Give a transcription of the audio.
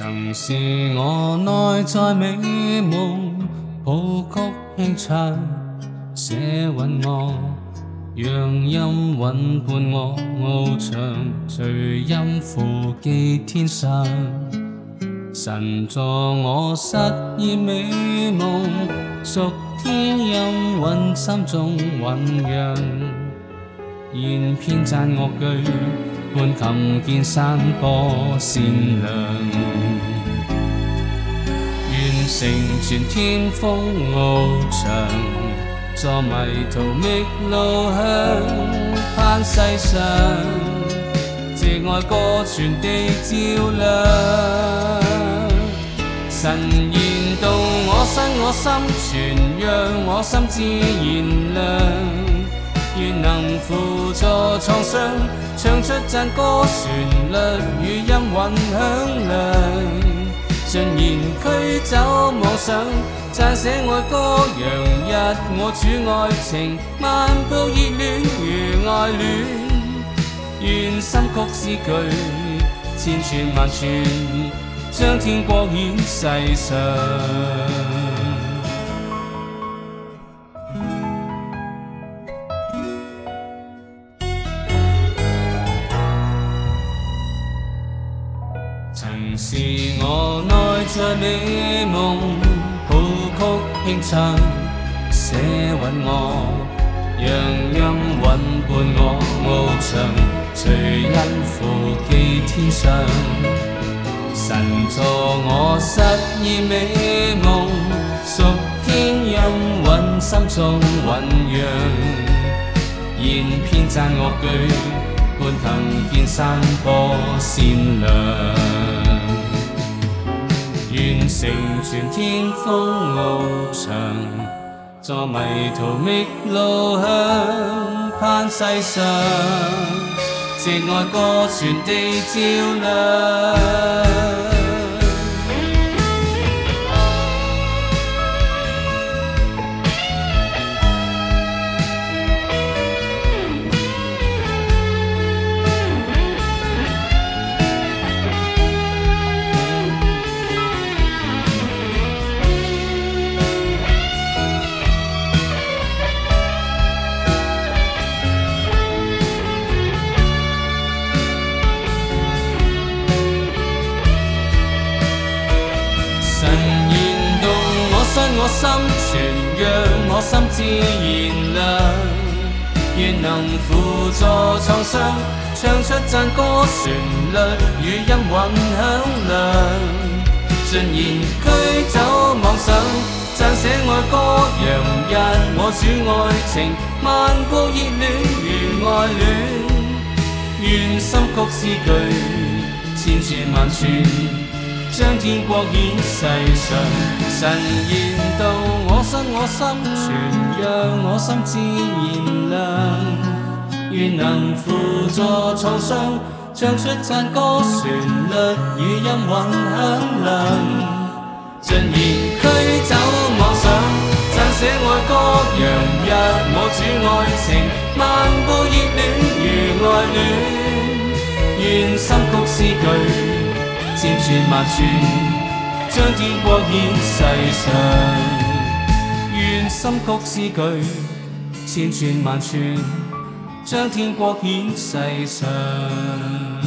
曾是我内在美梦，谱曲轻唱，写韵文，让音韵伴我翱翔。随音符寄天上，神助我实现美梦。属天音韵心中酝酿，现篇撰恶句，伴琴键散播善良。成全天风翱翔，作迷途觅路向，盼世上借爱歌全地照亮。神言道我身我心，全让我心自然亮。愿能辅助创伤，唱出赞歌旋律与音韵响亮。尽然驱走妄想，撰写爱歌，洋溢我主爱情，漫步热恋如爱恋，愿心曲诗句千串万串，将天光远世上。曾是我內在美夢，譜曲輕襯，寫穩我，讓音韻伴我翱翔，隨因扶寄天上。神助我實現美夢，屬天音韻心中醞釀，現編撰樂句。半藤見山坡善良，願成全天風翱翔，助迷途覓路向攀世上，藉愛歌傳地照亮。心存，让我心自然亮。愿能辅助创伤，唱出赞歌，旋律与音韵响亮。尽然驱走妄想，撰写爱歌，洋溢我主爱情，万古热恋如爱恋。愿心曲诗句千千万串。将天国演世上，神言道：我心，我心，全让我心自然亮。愿能辅助创伤，唱出赞歌，旋律与音韵响亮，尽然驱走妄想，撰写爱歌，洋溢我主爱情，漫步热恋如爱恋，愿心曲诗句。千串万串，将天国显世上。愿心曲诗句，千串万串，将天国显世上。